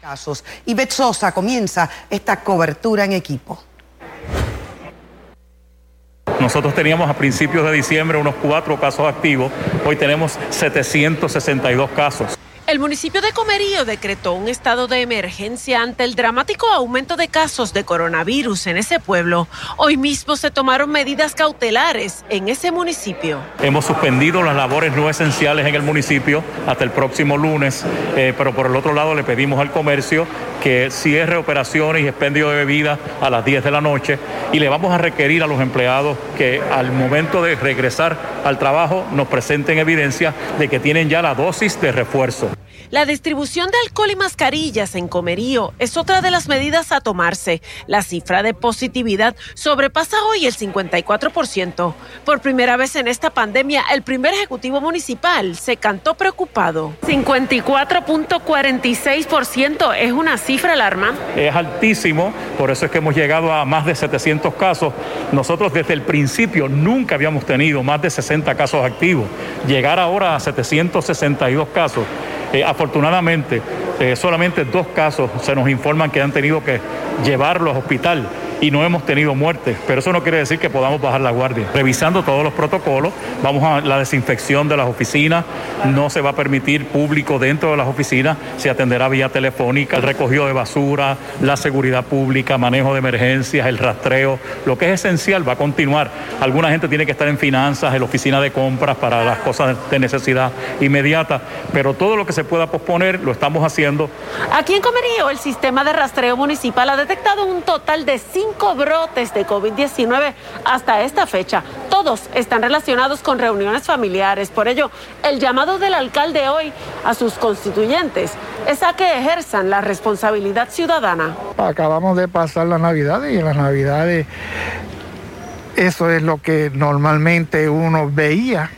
casos. Y Betsosa comienza esta cobertura en equipo. Nosotros teníamos a principios de diciembre unos cuatro casos activos, hoy tenemos 762 casos. El municipio de Comerío decretó un estado de emergencia ante el dramático aumento de casos de coronavirus en ese pueblo. Hoy mismo se tomaron medidas cautelares en ese municipio. Hemos suspendido las labores no esenciales en el municipio hasta el próximo lunes, eh, pero por el otro lado le pedimos al comercio que cierre operaciones y expendio de bebidas a las 10 de la noche y le vamos a requerir a los empleados que al momento de regresar al trabajo nos presenten evidencia de que tienen ya la dosis de refuerzo. La distribución de alcohol y mascarillas en Comerío es otra de las medidas a tomarse. La cifra de positividad sobrepasa hoy el 54%. Por primera vez en esta pandemia, el primer ejecutivo municipal se cantó preocupado. 54.46% es una cifra alarmante. Es altísimo, por eso es que hemos llegado a más de 700 casos. Nosotros desde el principio nunca habíamos tenido más de 60 casos activos. Llegar ahora a 762 casos eh, afortunadamente, eh, solamente dos casos se nos informan que han tenido que llevarlo al hospital y no hemos tenido muertes, pero eso no quiere decir que podamos bajar la guardia. Revisando todos los protocolos, vamos a la desinfección de las oficinas, no se va a permitir público dentro de las oficinas, se atenderá vía telefónica, el recogido de basura, la seguridad pública, manejo de emergencias, el rastreo, lo que es esencial va a continuar. Alguna gente tiene que estar en finanzas, en la oficina de compras para las cosas de necesidad inmediata, pero todo lo que se pueda posponer lo estamos haciendo. Aquí en Comerío, el sistema de rastreo municipal ha detectado un total de cinco brotes de COVID-19 hasta esta fecha. Todos están relacionados con reuniones familiares. Por ello, el llamado del alcalde hoy a sus constituyentes es a que ejerzan la responsabilidad ciudadana. Acabamos de pasar las Navidades y en las Navidades eso es lo que normalmente uno veía.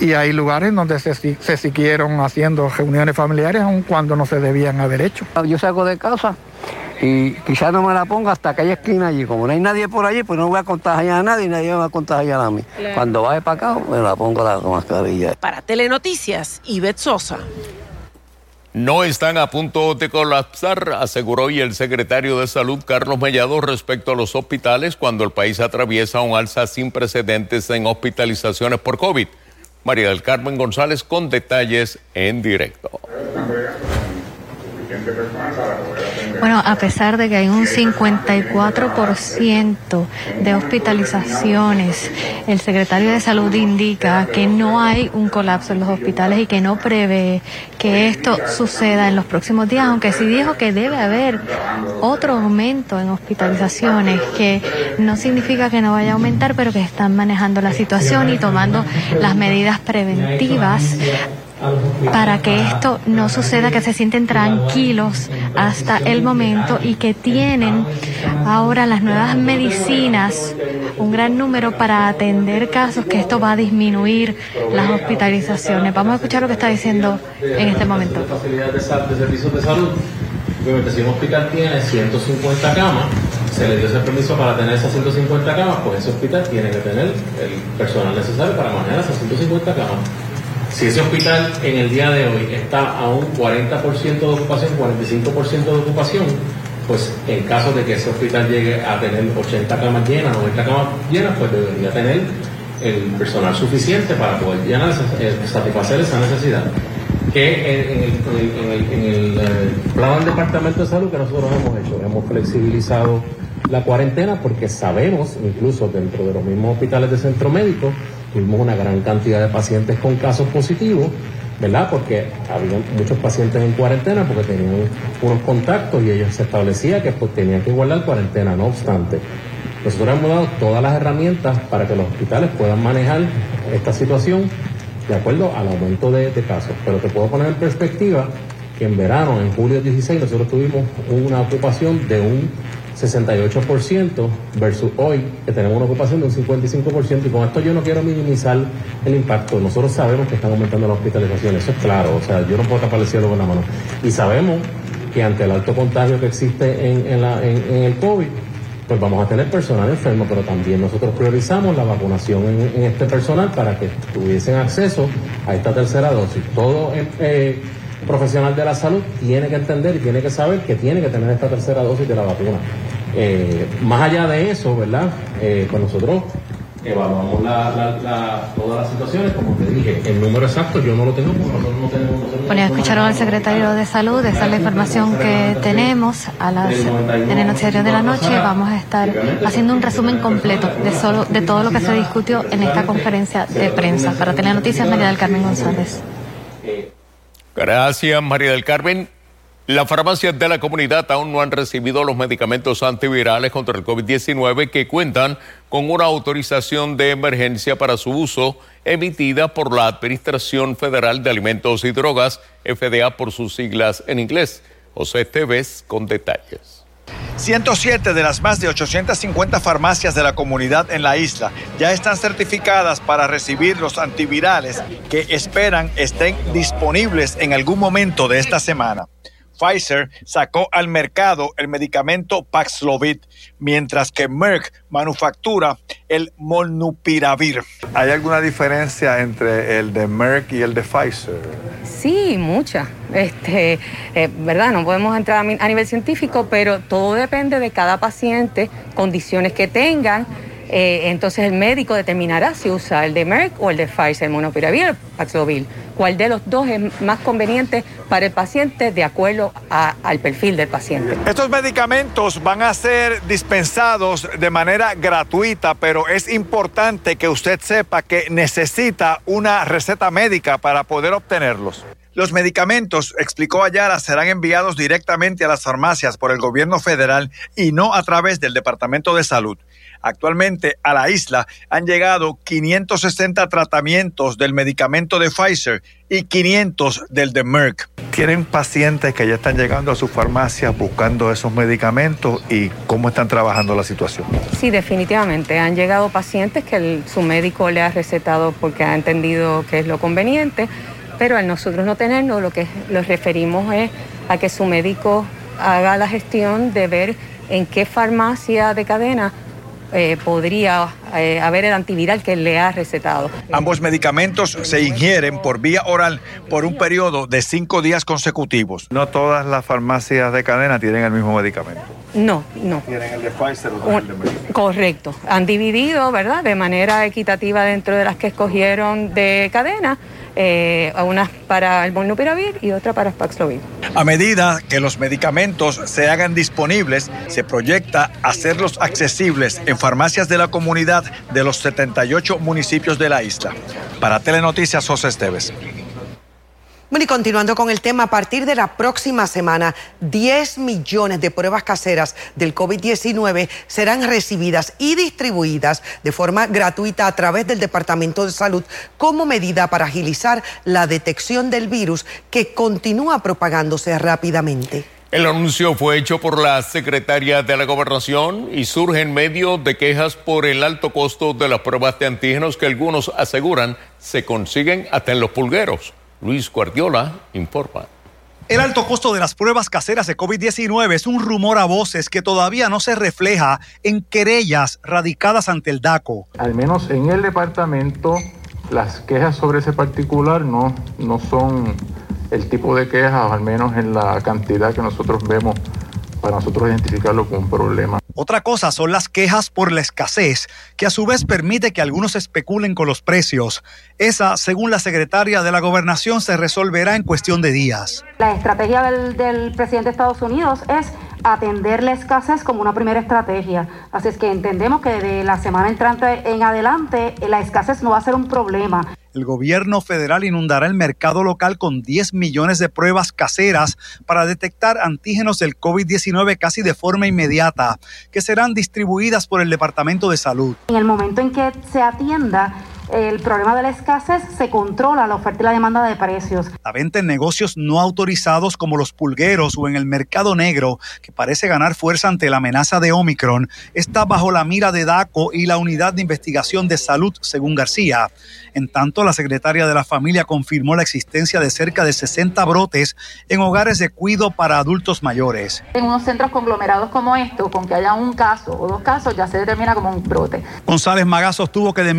Y hay lugares donde se, se siguieron haciendo reuniones familiares aun cuando no se debían haber hecho. Yo salgo de casa y quizás no me la ponga hasta aquella esquina allí. Como no hay nadie por allí, pues no voy a contagiar a nadie y nadie me va a contagiar a mí. Cuando vaya para acá, me la pongo la mascarilla. Para Telenoticias, Ivette Sosa. No están a punto de colapsar, aseguró hoy el secretario de Salud Carlos Mellado respecto a los hospitales cuando el país atraviesa un alza sin precedentes en hospitalizaciones por COVID. María del Carmen González con detalles en directo. Bueno, a pesar de que hay un 54% de hospitalizaciones, el secretario de Salud indica que no hay un colapso en los hospitales y que no prevé que esto suceda en los próximos días, aunque sí dijo que debe haber otro aumento en hospitalizaciones, que no significa que no vaya a aumentar, pero que están manejando la situación y tomando las medidas preventivas para que esto no suceda, que se sienten tranquilos hasta el momento y que tienen ahora las nuevas medicinas, un gran número para atender casos, que esto va a disminuir las hospitalizaciones. Vamos a escuchar lo que está diciendo en este momento. de servicios de salud, hospital tiene 150 camas, se le dio ese permiso para tener esas 150 camas, pues ese hospital tiene que tener el personal necesario para manejar esas 150 camas. Si ese hospital en el día de hoy está a un 40% de ocupación, 45% de ocupación, pues en caso de que ese hospital llegue a tener 80 camas llenas, 90 camas llenas, pues debería tener el personal suficiente para poder llenar, eh, satisfacer esa necesidad. Que en, el, eh, plan del Departamento de Salud que nosotros hemos hecho, hemos flexibilizado la cuarentena porque sabemos, incluso dentro de los mismos hospitales de centro médico, tuvimos una gran cantidad de pacientes con casos positivos, ¿verdad? Porque había muchos pacientes en cuarentena porque tenían unos contactos y ellos se establecía que pues, tenían que guardar cuarentena. No obstante, nosotros hemos dado todas las herramientas para que los hospitales puedan manejar esta situación de acuerdo al aumento de, de casos. Pero te puedo poner en perspectiva que en verano, en julio 16, nosotros tuvimos una ocupación de un 68% versus hoy que tenemos una ocupación de un 55% y con esto yo no quiero minimizar el impacto. Nosotros sabemos que están aumentando las hospitalizaciones, eso es claro, o sea, yo no puedo tapar el cielo con la mano. Y sabemos que ante el alto contagio que existe en, el COVID, pues vamos a tener personal enfermo, pero también nosotros priorizamos la vacunación en, este personal para que tuviesen acceso a esta tercera dosis. Todo eh, profesional de la salud tiene que entender y tiene que saber que tiene que tener esta tercera dosis de la vacuna. Eh, más allá de eso, ¿verdad? Eh, con nosotros evaluamos todas las situaciones, como te dije, el número exacto yo no lo tengo porque nosotros no tenemos... bueno, escucharon al secretario de Salud, esa es la información que tenemos a las, en el noticiario de la noche. Vamos a estar haciendo un resumen completo de, solo, de todo lo que se discutió en esta conferencia de prensa. Para tener noticias, María del Carmen González. Gracias, María del Carmen. Las farmacias de la comunidad aún no han recibido los medicamentos antivirales contra el COVID-19 que cuentan con una autorización de emergencia para su uso emitida por la Administración Federal de Alimentos y Drogas, FDA por sus siglas en inglés. José Esteves con detalles. 107 de las más de 850 farmacias de la comunidad en la isla ya están certificadas para recibir los antivirales que esperan estén disponibles en algún momento de esta semana. Pfizer sacó al mercado el medicamento Paxlovid, mientras que Merck manufactura el Molnupiravir. ¿Hay alguna diferencia entre el de Merck y el de Pfizer? Sí, mucha. Este, eh, ¿verdad? No podemos entrar a nivel científico, pero todo depende de cada paciente, condiciones que tengan eh, entonces el médico determinará si usa el de Merck o el de Pfizer, el monopiravir el Paxlovid. Cuál de los dos es más conveniente para el paciente de acuerdo al perfil del paciente. Estos medicamentos van a ser dispensados de manera gratuita, pero es importante que usted sepa que necesita una receta médica para poder obtenerlos. Los medicamentos, explicó Ayala, serán enviados directamente a las farmacias por el gobierno federal y no a través del Departamento de Salud. Actualmente a la isla han llegado 560 tratamientos del medicamento de Pfizer y 500 del de Merck. ¿Tienen pacientes que ya están llegando a sus farmacias buscando esos medicamentos y cómo están trabajando la situación? Sí, definitivamente. Han llegado pacientes que su médico le ha recetado porque ha entendido que es lo conveniente, pero al nosotros no tenerlo, lo que los referimos es a que su médico haga la gestión de ver en qué farmacia de cadena eh, podría eh, haber el antiviral que le ha recetado. Ambos medicamentos se ingieren por vía oral por un periodo de cinco días consecutivos. No todas las farmacias de cadena tienen el mismo medicamento. No, no. ¿Tienen el de Pfizer o el de Merck? Correcto. Han dividido, ¿verdad?, de manera equitativa dentro de las que escogieron de cadena eh, una para el molnupiravir y otra para Paxlovid. A medida que los medicamentos se hagan disponibles, se proyecta hacerlos accesibles en farmacias de la comunidad de los 78 municipios de la isla. Para Telenoticias, José Esteves. Bueno, y continuando con el tema, a partir de la próxima semana, 10 millones de pruebas caseras del COVID-19 serán recibidas y distribuidas de forma gratuita a través del Departamento de Salud como medida para agilizar la detección del virus que continúa propagándose rápidamente. El anuncio fue hecho por la secretaria de la Gobernación y surge en medio de quejas por el alto costo de las pruebas de antígenos que algunos aseguran se consiguen hasta en los pulgueros. Luis Guardiola informa. El alto costo de las pruebas caseras de COVID-19 es un rumor a voces que todavía no se refleja en querellas radicadas ante el DACO. Al menos en el departamento, las quejas sobre ese particular no, no son el tipo de quejas, al menos en la cantidad que nosotros vemos para nosotros identificarlo como un problema. Otra cosa son las quejas por la escasez, que a su vez permite que algunos especulen con los precios. Esa, según la secretaria de la Gobernación, se resolverá en cuestión de días. La estrategia del, del presidente de Estados Unidos es atender la escasez como una primera estrategia. Así es que entendemos que de la semana entrante en adelante la escasez no va a ser un problema el gobierno federal inundará el mercado local con 10 millones de pruebas caseras para detectar antígenos del COVID-19 casi de forma inmediata, que serán distribuidas por el Departamento de Salud. En el momento en que se atienda el problema de la escasez, se controla la oferta y la demanda de precios. La venta en negocios no autorizados como los pulgueros o en el mercado negro, que parece ganar fuerza ante la amenaza de Omicron, está bajo la mira de DACO y la Unidad de Investigación de Salud, según García. En tanto, la secretaria de la familia confirmó la existencia de cerca de 60 brotes en hogares de cuido para adultos mayores. En unos centros conglomerados como estos, con que haya un caso o dos casos, ya se determina como un brote. González Magazos tuvo que de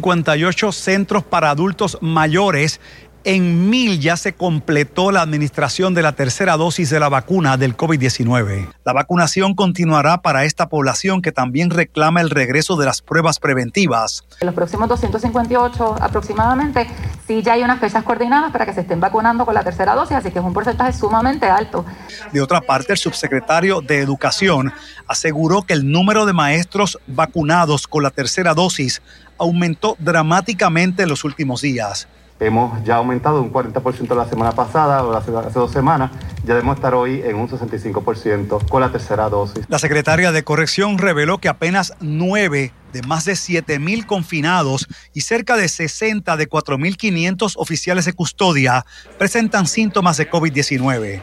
1.258 centros para adultos mayores en mil ya se completó la administración de la tercera dosis de la vacuna del COVID-19. La vacunación continuará para esta población que también reclama el regreso de las pruebas preventivas. En los próximos 258 aproximadamente, sí ya hay unas fechas coordinadas para que se estén vacunando con la tercera dosis, así que es un porcentaje sumamente alto. De otra parte, el subsecretario de Educación aseguró que el número de maestros vacunados con la tercera dosis aumentó dramáticamente en los últimos días. Hemos ya aumentado un 40% la semana pasada o hace, dos semanas. Ya debemos estar hoy en un 65% con la tercera dosis. La secretaria de Corrección reveló que apenas 9 de más de 7 mil confinados y cerca de 60 de 4.500 oficiales de custodia presentan síntomas de COVID-19.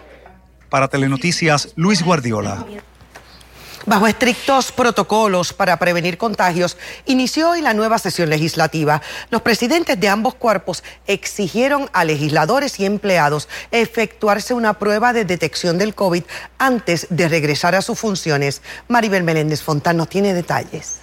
Para Telenoticias, Luis Guardiola. Bajo estrictos protocolos para prevenir contagios, inició hoy la nueva sesión legislativa. Los presidentes de ambos cuerpos exigieron a legisladores y empleados efectuarse una prueba de detección del COVID antes de regresar a sus funciones. Maribel Meléndez Fontán nos tiene detalles.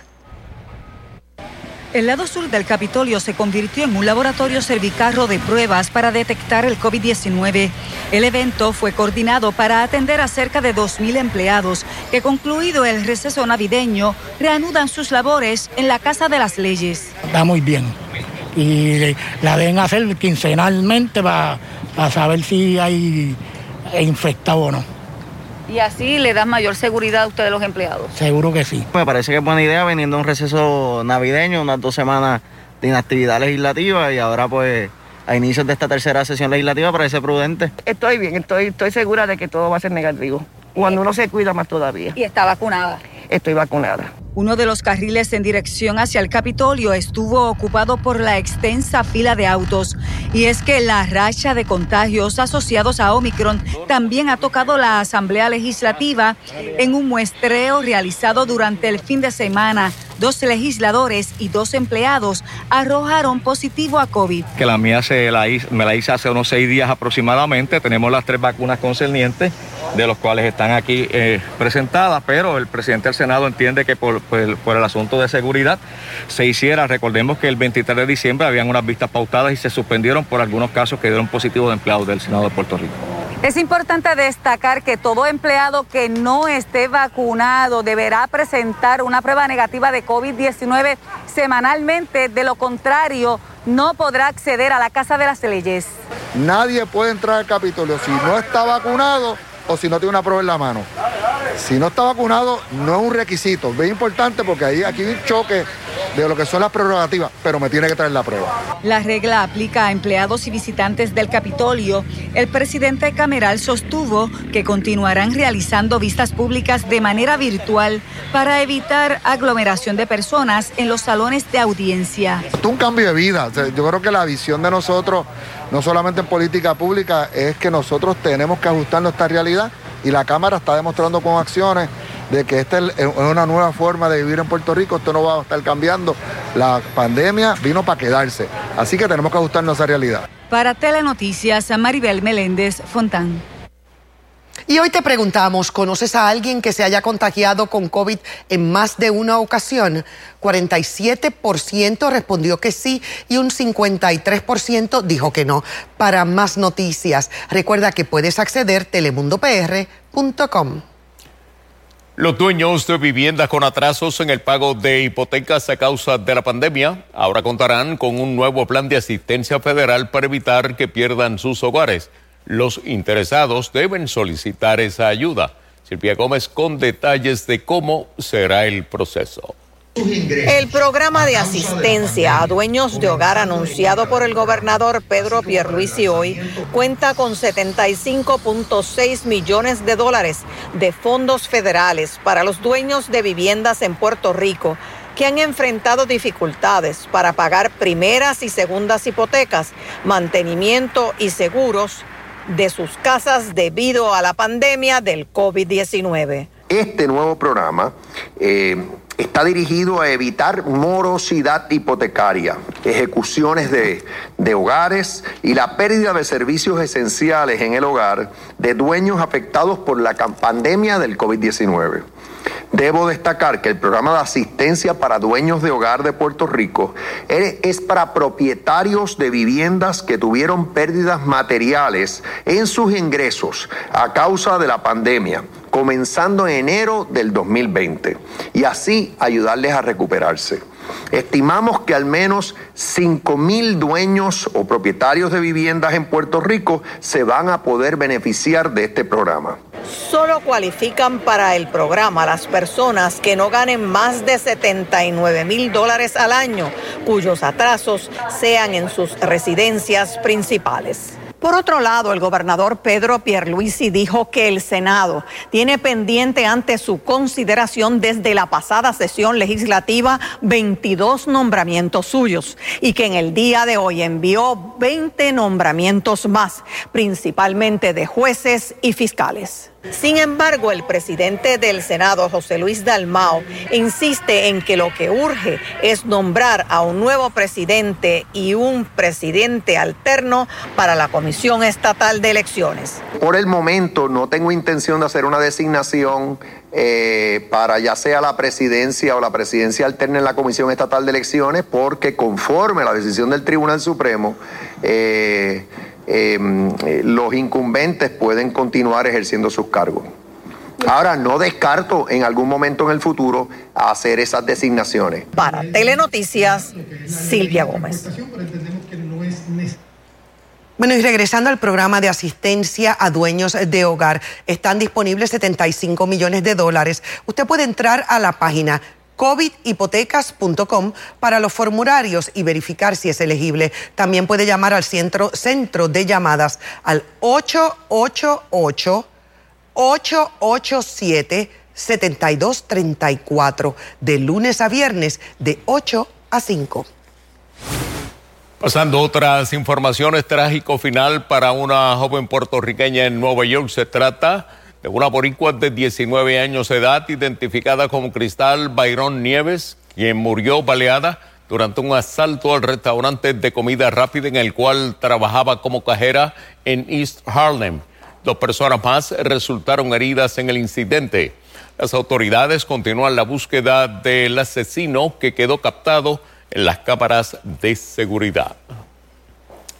El lado sur del Capitolio se convirtió en un laboratorio cervicarro de pruebas para detectar el COVID-19. El evento fue coordinado para atender a cerca de 2.000 empleados que, concluido el receso navideño, reanudan sus labores en la Casa de las Leyes. Está muy bien. Y la deben hacer quincenalmente para, para saber si hay infectado o no. Y así le da mayor seguridad a ustedes los empleados. Seguro que sí. Me parece que es buena idea veniendo un receso navideño, unas dos semanas de inactividad legislativa y ahora pues a inicios de esta tercera sesión legislativa parece prudente. Estoy bien, estoy, estoy segura de que todo va a ser negativo. Cuando uno se cuida más todavía. ¿Y está vacunada? Estoy vacunada. Uno de los carriles en dirección hacia el Capitolio estuvo ocupado por la extensa fila de autos. Y es que la racha de contagios asociados a Omicron también ha tocado la Asamblea Legislativa en un muestreo realizado durante el fin de semana. Dos legisladores y dos empleados arrojaron positivo a COVID. Que la mía se la me la hice hace unos seis días aproximadamente. Tenemos las tres vacunas concernientes, de los cuales están aquí eh, presentadas, pero el presidente del Senado entiende que por, por, el asunto de seguridad se hiciera. Recordemos que el 23 de diciembre habían unas vistas pautadas y se suspendieron por algunos casos que dieron positivo de empleados del Senado de Puerto Rico. Es importante destacar que todo empleado que no esté vacunado deberá presentar una prueba negativa de COVID-19 semanalmente. De lo contrario, no podrá acceder a la Casa de las Leyes. Nadie puede entrar al Capitolio si no está vacunado o si no tiene una prueba en la mano. Si no está vacunado, no es un requisito. Es importante porque ahí aquí hay un choque de lo que son las prerrogativas, pero me tiene que traer la prueba. La regla aplica a empleados y visitantes del Capitolio. El presidente Cameral sostuvo que continuarán realizando vistas públicas de manera virtual para evitar aglomeración de personas en los salones de audiencia. Esto es un cambio de vida. Yo creo que la visión de nosotros, no solamente en política pública, es que nosotros tenemos que ajustarnos a esta realidad y la Cámara está demostrando con acciones de que esta es una nueva forma de vivir en Puerto Rico, esto no va a estar cambiando. La pandemia vino para quedarse, así que tenemos que ajustarnos a esa realidad. Para Telenoticias, Maribel Meléndez Fontán. Y hoy te preguntamos, ¿conoces a alguien que se haya contagiado con COVID en más de una ocasión? 47% respondió que sí y un 53% dijo que no. Para más noticias, recuerda que puedes acceder telemundopr.com. Los dueños de viviendas con atrasos en el pago de hipotecas a causa de la pandemia ahora contarán con un nuevo plan de asistencia federal para evitar que pierdan sus hogares. Los interesados deben solicitar esa ayuda. Silvia Gómez con detalles de cómo será el proceso. El programa de asistencia a dueños de hogar anunciado por el gobernador Pedro Pierluisi hoy cuenta con 75.6 millones de dólares de fondos federales para los dueños de viviendas en Puerto Rico que han enfrentado dificultades para pagar primeras y segundas hipotecas, mantenimiento y seguros de sus casas debido a la pandemia del COVID-19. Este nuevo programa eh, está dirigido a evitar morosidad hipotecaria, ejecuciones de, de, hogares y la pérdida de servicios esenciales en el hogar de dueños afectados por la pandemia del COVID-19. Debo destacar que el programa de asistencia para dueños de hogar de Puerto Rico es para propietarios de viviendas que tuvieron pérdidas materiales en sus ingresos a causa de la pandemia comenzando en enero del 2020 y así ayudarles a recuperarse. Estimamos que al menos 5 mil dueños o propietarios de viviendas en Puerto Rico se van a poder beneficiar de este programa. Solo cualifican para el programa las personas que no ganen más de 79 mil dólares al año, cuyos atrasos sean en sus residencias principales. Por otro lado, el gobernador Pedro Pierluisi dijo que el Senado tiene pendiente ante su consideración desde la pasada sesión legislativa 22 nombramientos suyos y que en el día de hoy envió 20 nombramientos más, principalmente de jueces y fiscales. Sin embargo, el presidente del Senado, José Luis Dalmao, insiste en que lo que urge es nombrar a un nuevo presidente y un presidente alterno para la Comisión Estatal de Elecciones. Por el momento no tengo intención de hacer una designación eh, para ya sea la presidencia o la presidencia alterna en la Comisión Estatal de Elecciones, porque conforme a la decisión del Tribunal Supremo, eh, eh, los incumbentes pueden continuar ejerciendo sus cargos. Ahora, no descarto en algún momento en el futuro hacer esas designaciones. Para Telenoticias, Silvia Gómez. Bueno, y regresando al programa de asistencia a dueños de hogar, están disponibles 75 millones de dólares. Usted puede entrar a la página covidhipotecas.com para los formularios y verificar si es elegible. También puede llamar al centro, centro de llamadas al 888 887 7234 de lunes a viernes de 8 a 5. Pasando otras informaciones, trágico final para una joven puertorriqueña en Nueva York. Se trata una boricua de 19 años de edad, identificada como Cristal Byron Nieves, quien murió baleada durante un asalto al restaurante de comida rápida en el cual trabajaba como cajera en East Harlem. Dos personas más resultaron heridas en el incidente. Las autoridades continúan la búsqueda del asesino que quedó captado en las cámaras de seguridad.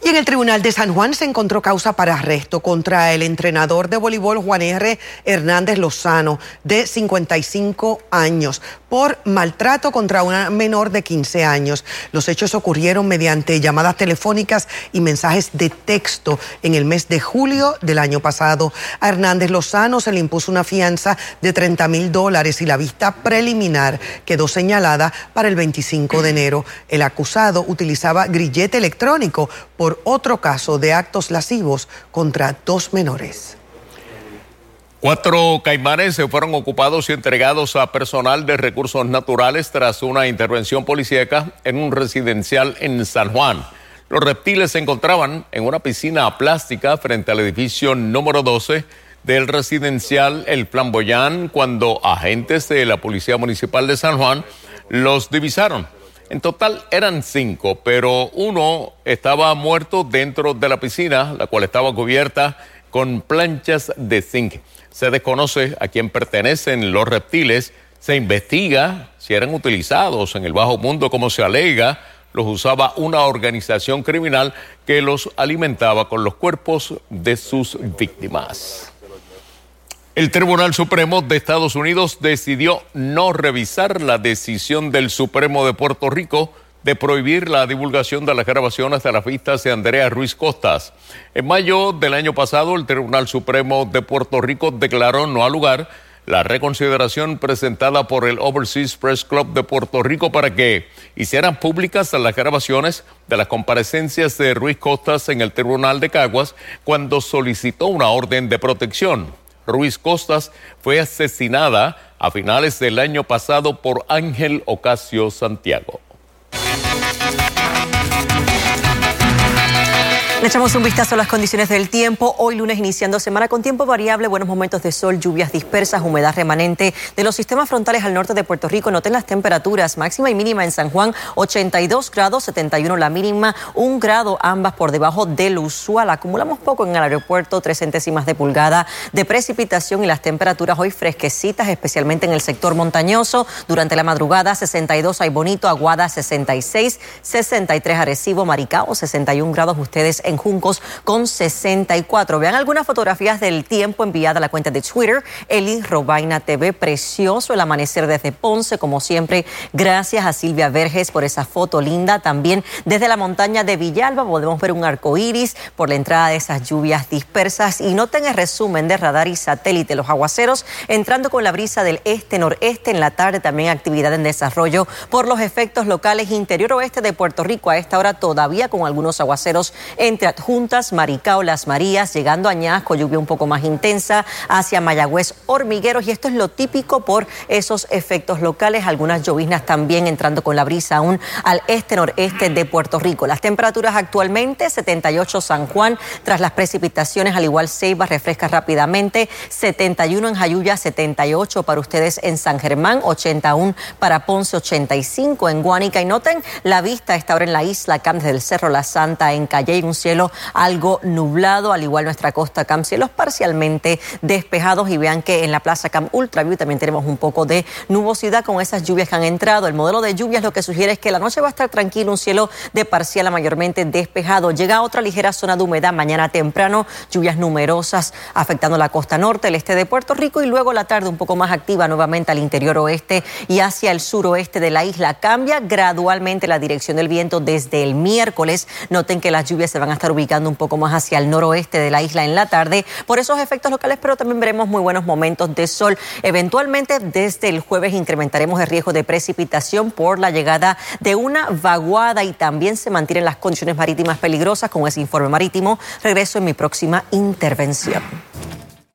Y en el Tribunal de San Juan se encontró causa para arresto contra el entrenador de voleibol Juan R. Hernández Lozano, de 55 años, por maltrato contra una menor de 15 años. Los hechos ocurrieron mediante llamadas telefónicas y mensajes de texto en el mes de julio del año pasado. A Hernández Lozano se le impuso una fianza de 30 mil dólares y la vista preliminar quedó señalada para el 25 de enero. El acusado utilizaba grillete electrónico otro caso de actos lascivos contra dos menores. Cuatro caimanes se fueron ocupados y entregados a personal de recursos naturales tras una intervención policíaca en un residencial en San Juan. Los reptiles se encontraban en una piscina plástica frente al edificio número 12 del residencial El Flamboyán cuando agentes de la Policía Municipal de San Juan los divisaron. En total eran cinco, pero uno estaba muerto dentro de la piscina, la cual estaba cubierta con planchas de zinc. Se desconoce a quién pertenecen los reptiles, se investiga si eran utilizados en el bajo mundo como se alega, los usaba una organización criminal que los alimentaba con los cuerpos de sus víctimas. El Tribunal Supremo de Estados Unidos decidió no revisar la decisión del Supremo de Puerto Rico de prohibir la divulgación de las grabaciones de las vistas de Andrea Ruiz Costas. En mayo del año pasado, el Tribunal Supremo de Puerto Rico declaró no al lugar la reconsideración presentada por el Overseas Press Club de Puerto Rico para que hicieran públicas las grabaciones de las comparecencias de Ruiz Costas en el Tribunal de Caguas cuando solicitó una orden de protección. Ruiz Costas fue asesinada a finales del año pasado por Ángel Ocasio Santiago. Le echamos un vistazo a las condiciones del tiempo. Hoy lunes iniciando semana con tiempo variable, buenos momentos de sol, lluvias dispersas, humedad remanente de los sistemas frontales al norte de Puerto Rico. Noten las temperaturas máxima y mínima en San Juan, 82 grados, 71 la mínima, un grado ambas por debajo del usual. Acumulamos poco en el aeropuerto, tres centésimas de pulgada de precipitación y las temperaturas hoy fresquecitas, especialmente en el sector montañoso. Durante la madrugada, 62 hay bonito, Aguada 66, 63 Arecibo, Maricao 61 grados. Ustedes en Juncos con 64. Vean algunas fotografías del tiempo enviada a la cuenta de Twitter, Eli Robaina TV. Precioso el amanecer desde Ponce, como siempre. Gracias a Silvia Verges por esa foto linda. También desde la montaña de Villalba podemos ver un arco iris por la entrada de esas lluvias dispersas. Y noten el resumen de radar y satélite, los aguaceros entrando con la brisa del este-noreste en la tarde. También actividad en desarrollo por los efectos locales interior oeste de Puerto Rico. A esta hora todavía con algunos aguaceros en entre Adjuntas, Maricao, Las Marías, llegando a Ñasco, lluvia un poco más intensa, hacia Mayagüez, Hormigueros, y esto es lo típico por esos efectos locales, algunas lloviznas también entrando con la brisa aún al este-noreste de Puerto Rico. Las temperaturas actualmente, 78 San Juan, tras las precipitaciones, al igual Ceiba refresca rápidamente, 71 en Jayuya, 78 para ustedes en San Germán, 81 para Ponce, 85 en Guánica, y noten la vista está ahora en la isla Cam del Cerro La Santa, en Calle, un cielo algo nublado, al igual nuestra costa Cam, cielos parcialmente despejados y vean que en la plaza Cam Ultraview también tenemos un poco de nubosidad con esas lluvias que han entrado. El modelo de lluvias lo que sugiere es que la noche va a estar tranquilo, un cielo de parcial a mayormente despejado. Llega otra ligera zona de humedad mañana temprano, lluvias numerosas afectando la costa norte, el este de Puerto Rico y luego la tarde un poco más activa nuevamente al interior oeste y hacia el suroeste de la isla. Cambia gradualmente la dirección del viento desde el miércoles. Noten que las lluvias se van a estar ubicando un poco más hacia el noroeste de la isla en la tarde por esos efectos locales, pero también veremos muy buenos momentos de sol. Eventualmente desde el jueves incrementaremos el riesgo de precipitación por la llegada de una vaguada y también se mantienen las condiciones marítimas peligrosas con ese informe marítimo. Regreso en mi próxima intervención.